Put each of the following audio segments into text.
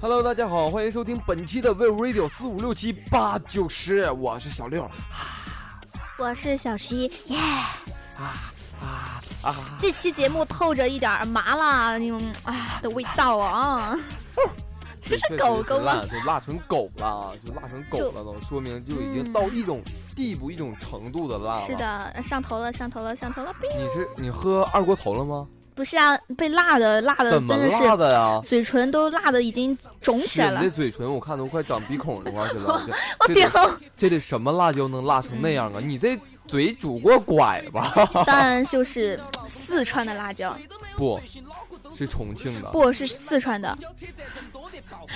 Hello，大家好，欢迎收听本期的 We Radio 四五六七八九十，我是小六。我是小七，耶！啊啊啊！这期节目透着一点麻辣那种啊的味道啊。这是狗狗辣，就辣成狗了，就辣成狗了，都说明就已经到一种地步、一种程度的辣了。是的，上头了，上头了，上头了。你是你喝二锅头了吗？不是啊，被辣的辣的真的是辣的呀，嘴唇都辣的已经肿起来了。你这嘴唇我看都快长鼻孔那块去了。我 屌！这得什么辣椒能辣成那样啊？你这嘴拄过拐吧？当然就是四川的辣椒。不是重庆的，不是四川的。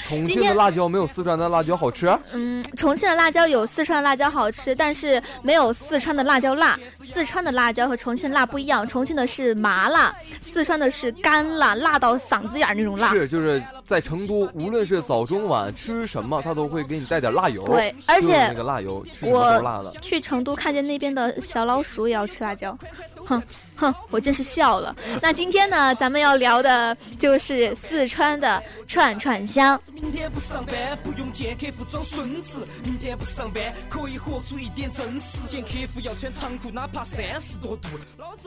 重庆的辣椒没有四川的辣椒好吃。嗯，重庆的辣椒有四川的辣椒好吃，但是没有四川的辣椒辣。四川的辣椒和重庆辣不一样，重庆的是麻辣，四川的是干辣，辣到嗓子眼儿那种辣。是，就是在成都，无论是早中晚吃什么，他都会给你带点辣油。对，而且那个辣油吃什么都辣的。去成都看见那边的小老鼠也要吃辣椒。哼哼，我真是笑了。那今天呢，咱们要聊的就是四川的串串香。明天不上班，不用见客户装孙子。明天不上班，可以活出一点真实。见客户要穿长裤，哪怕三十多度。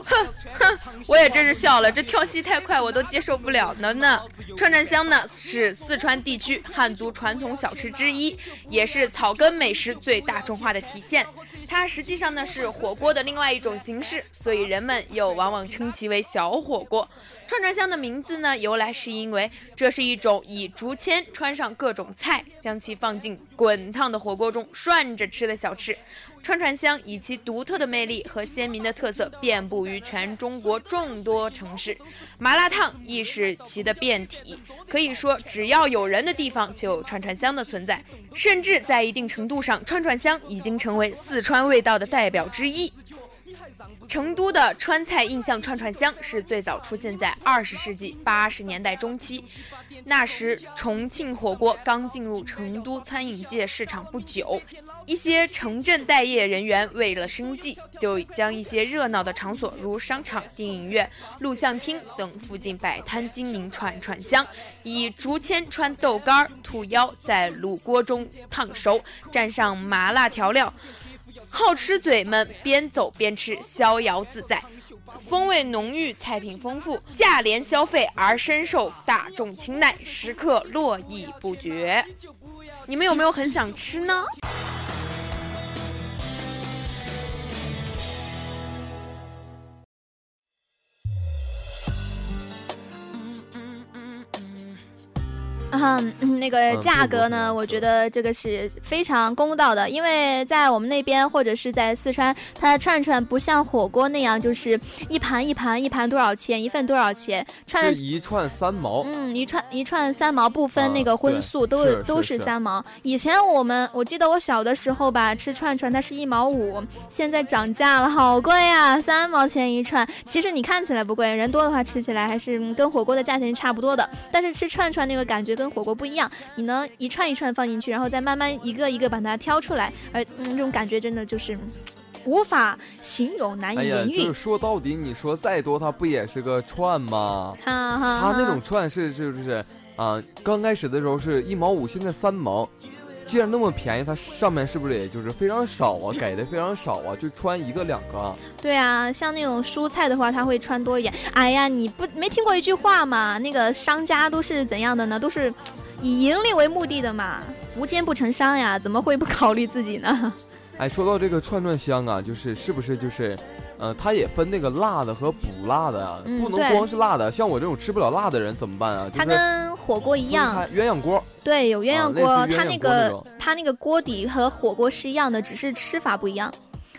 哼哼，我也真是笑了，这跳戏太快，我都接受不了了呢。串串香呢，是四川地区汉族传统小吃之一，也是草根美食最大众化的体现。它实际上呢是火锅的另外一种形式，所以人们又往往称其为小火锅。串串香的名字呢由来是因为这是一种以竹签穿上各种菜，将其放进滚烫的火锅中涮着吃的小吃。串串香以其独特的魅力和鲜明的特色，遍布于全中国众多城市。麻辣烫亦是其的变体，可以说只要有人的地方就有串串香的存在，甚至在一定程度上，串串香已经成为四川味道的代表之一。成都的川菜印象串串香是最早出现在二十世纪八十年代中期，那时重庆火锅刚进入成都餐饮界市场不久，一些城镇待业人员为了生计，就将一些热闹的场所如商场、电影院、录像厅等附近摆摊经营串串香，以竹签穿豆干、兔腰，在卤锅中烫熟，蘸上麻辣调料。好吃嘴们边走边吃，逍遥自在，风味浓郁，菜品丰富，价廉消费而深受大众青睐，食客络绎不绝。你们有没有很想吃呢？嗯，那个价格呢？我觉得这个是非常公道的，因为在我们那边或者是在四川，它的串串不像火锅那样，就是一盘一盘，一盘多少钱，一份多少钱，串一串三毛。嗯，一串一串三毛，不分那个荤素，都都是三毛。以前我们我记得我小的时候吧，吃串串它是一毛五，现在涨价了，好贵呀，三毛钱一串。其实你看起来不贵，人多的话吃起来还是跟火锅的价钱差不多的。但是吃串串那个感觉跟火锅不一样，你能一串一串放进去，然后再慢慢一个一个把它挑出来，而嗯，这种感觉真的就是无法形容，难以言喻。就是说到底，你说再多，它不也是个串吗？它那种串是是不是啊？刚开始的时候是一毛五，现在三毛。既然那么便宜，它上面是不是也就是非常少啊？给的非常少啊，就穿一个两个。对啊，像那种蔬菜的话，它会穿多一点。哎呀，你不没听过一句话吗？那个商家都是怎样的呢？都是以盈利为目的的嘛，无奸不成商呀，怎么会不考虑自己呢？哎，说到这个串串香啊，就是是不是就是。呃，它也分那个辣的和不辣的啊，不能光是辣的。像我这种吃不了辣的人怎么办啊？它跟火锅一样，鸳鸯锅。对，有鸳鸯锅，它那个它那个锅底和火锅是一样的，只是吃法不一样。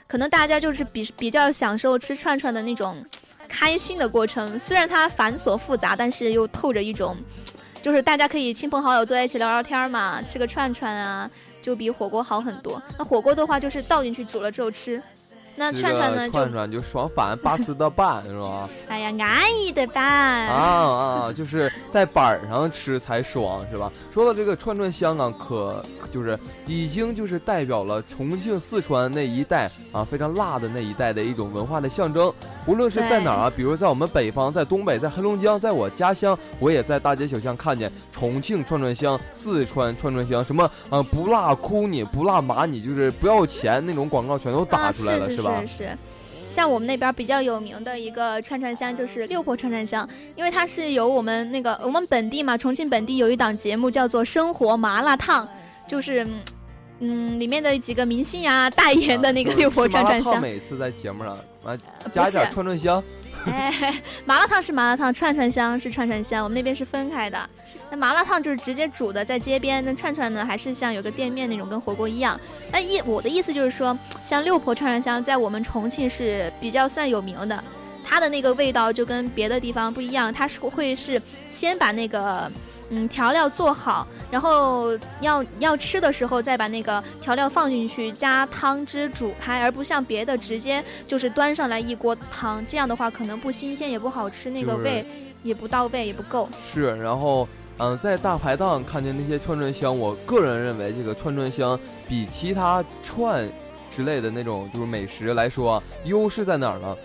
可能大家就是比比较享受吃串串的那种开心的过程，虽然它繁琐复杂，但是又透着一种，就是大家可以亲朋好友坐在一起聊聊天嘛，吃个串串啊，就比火锅好很多。那火锅的话，就是倒进去煮了之后吃。那串串呢？串串就双反八四的半是吧？哎呀，安逸的半啊啊，就是在板上吃才爽是吧？说到这个串串香啊，可就是已经就是代表了重庆、四川那一带啊非常辣的那一带的一种文化的象征。无论是在哪儿啊，比如在我们北方，在东北，在黑龙江，在我家乡，我也在大街小巷看见重庆串串香、四川串串香，什么啊不辣哭你，不辣麻你，就是不要钱那种广告全都打出来了，是吧？是是是。像我们那边比较有名的一个串串香就是六婆串串香，因为它是由我们那个我们本地嘛，重庆本地有一档节目叫做《生活麻辣烫》，就是嗯里面的几个明星呀代言的那个六婆串串香。每次在节目上啊加点串串香。哎，麻辣烫是麻辣烫，串串香是串串香，我们那边是分开的。那麻辣烫就是直接煮的，在街边；那串串呢，还是像有个店面那种，跟火锅一样。那意我的意思就是说，像六婆串串香，在我们重庆是比较算有名的，它的那个味道就跟别的地方不一样，它是会是先把那个。嗯，调料做好，然后要要吃的时候再把那个调料放进去，加汤汁煮开，而不像别的直接就是端上来一锅汤，这样的话可能不新鲜也不好吃，那个味也不到位也不够。是，然后嗯，在大排档看见那些串串香，我个人认为这个串串香比其他串之类的那种就是美食来说，优势在哪儿呢？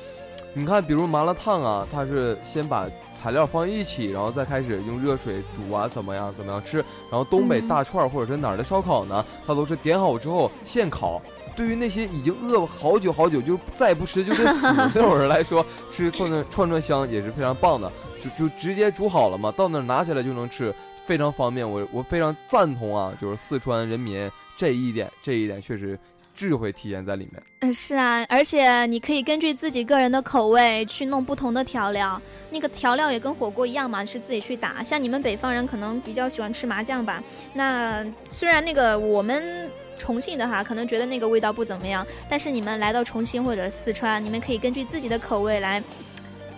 你看，比如麻辣烫啊，它是先把。材料放一起，然后再开始用热水煮啊，怎么样？怎么样吃？然后东北大串或者是哪儿的烧烤呢？它都是点好之后现烤。对于那些已经饿好久好久就再不吃就得死的那种人来说，吃串串串串香也是非常棒的，就就直接煮好了嘛，到那儿拿起来就能吃，非常方便。我我非常赞同啊，就是四川人民这一点，这一点确实。智慧体现在里面。嗯，是啊，而且你可以根据自己个人的口味去弄不同的调料。那个调料也跟火锅一样嘛，是自己去打。像你们北方人可能比较喜欢吃麻酱吧？那虽然那个我们重庆的哈，可能觉得那个味道不怎么样，但是你们来到重庆或者四川，你们可以根据自己的口味来。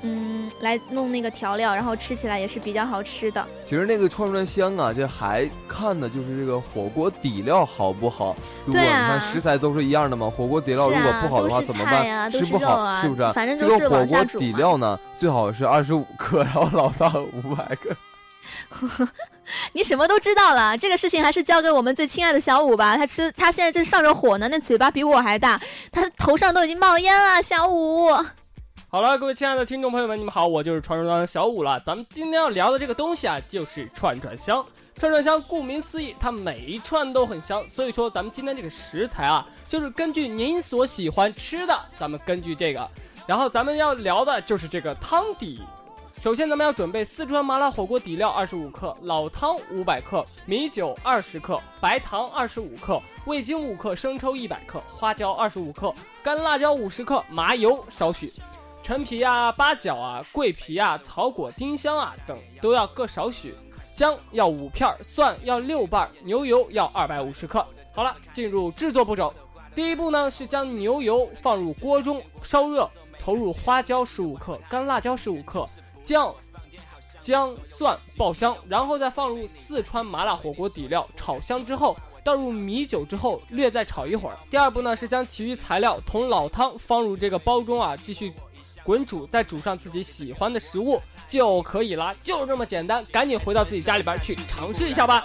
嗯，来弄那个调料，然后吃起来也是比较好吃的。其实那个串串香啊，这还看的就是这个火锅底料好不好。如果你看食材都是一样的嘛，火锅底料如果不好的话怎么办？吃不好是不是？反正就是火锅底料呢，最好是二十五克，然后老大五百克。你什么都知道了，这个事情还是交给我们最亲爱的小五吧。他吃，他现在正上着火呢，那嘴巴比我还大，他头上都已经冒烟了。小五。好了，各位亲爱的听众朋友们，你们好，我就是传说中的小五了。咱们今天要聊的这个东西啊，就是串串香。串串香，顾名思义，它每一串都很香。所以说，咱们今天这个食材啊，就是根据您所喜欢吃的，咱们根据这个，然后咱们要聊的就是这个汤底。首先，咱们要准备四川麻辣火锅底料二十五克，老汤五百克，米酒二十克，白糖二十五克，味精五克，生抽一百克，花椒二十五克，干辣椒五十克，麻油少许。陈皮啊、八角啊、桂皮啊、草果、丁香啊等都要各少许，姜要五片，蒜要六瓣，牛油要二百五十克。好了，进入制作步骤。第一步呢是将牛油放入锅中烧热，投入花椒十五克、干辣椒十五克、姜、姜、蒜爆香，然后再放入四川麻辣火锅底料炒香之后，倒入米酒之后略再炒一会儿。第二步呢是将其余材料同老汤放入这个煲中啊，继续。滚煮，再煮上自己喜欢的食物就可以了，就这么简单。赶紧回到自己家里边去尝试一下吧。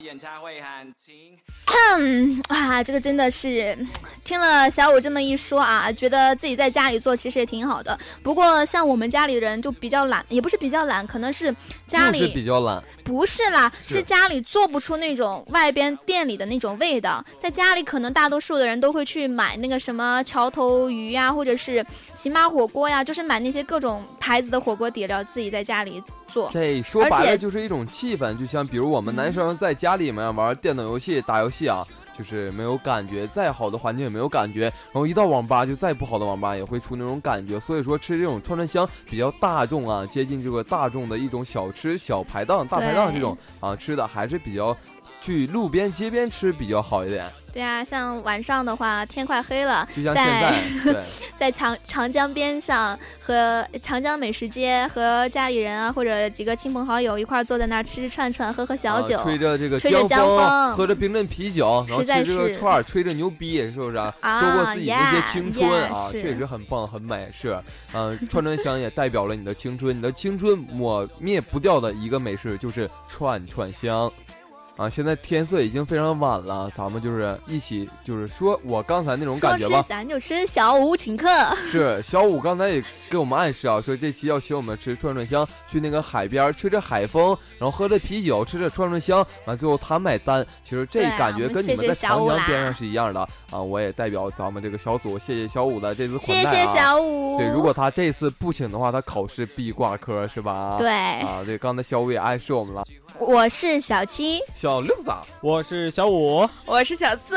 演唱会喊停 啊，这个真的是听了小五这么一说啊，觉得自己在家里做其实也挺好的。不过像我们家里人就比较懒，也不是比较懒，可能是家里比较懒，不是啦，是家里做不出那种外边店里的那种味道。在家里可能大多数的人都会去买那个什么桥头鱼呀，或者是起码火锅呀，就是买那些各种牌子的火锅底料，自己在家里。这说白了就是一种气氛，就像比如我们男生在家里面玩电脑游戏、打游戏啊，就是没有感觉，再好的环境也没有感觉。然后一到网吧，就再不好的网吧也会出那种感觉。所以说吃这种串串香比较大众啊，接近这个大众的一种小吃、小排档、大排档这种啊吃的还是比较去路边街边吃比较好一点。对啊，像晚上的话，天快黑了，就像现在，对，在长长江边上和长江美食街和家里人啊，或者几个亲朋好友一块坐在那儿吃串串，喝喝小酒，吹着这个吹着江风，喝着冰镇啤酒，然后吃这个串儿，吹着牛逼，是不是？啊说过自己那些青春啊，确实很棒很美。是，嗯，串串香也代表了你的青春，你的青春抹灭不掉的一个美食就是串串香。啊，现在天色已经非常晚了，咱们就是一起，就是说我刚才那种感觉吧。咱就吃小五请客。是小五刚才也给我们暗示啊，说这期要请我们吃串串香，去那个海边吹着海风，然后喝着啤酒，吃着串串香，完最后他买单。其实这感觉跟你们在长江边上是一样的啊。我也代表咱们这个小组，谢谢小五的这次款待啊。谢谢小五。对，如果他这次不请的话，他考试必挂科是吧？对。啊，对，刚才小五也暗示我们了。我是小七，小六子，我是小五，我是小四，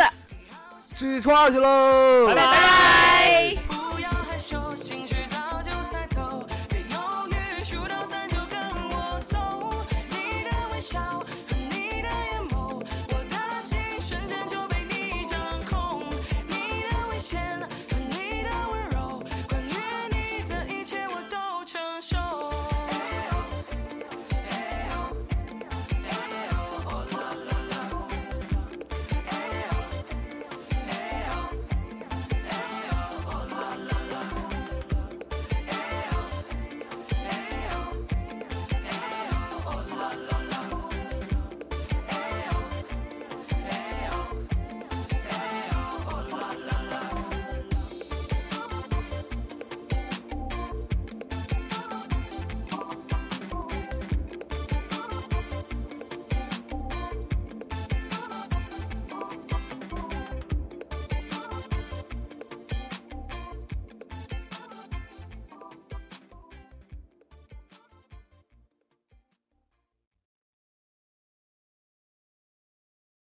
吃串去喽，拜拜拜拜。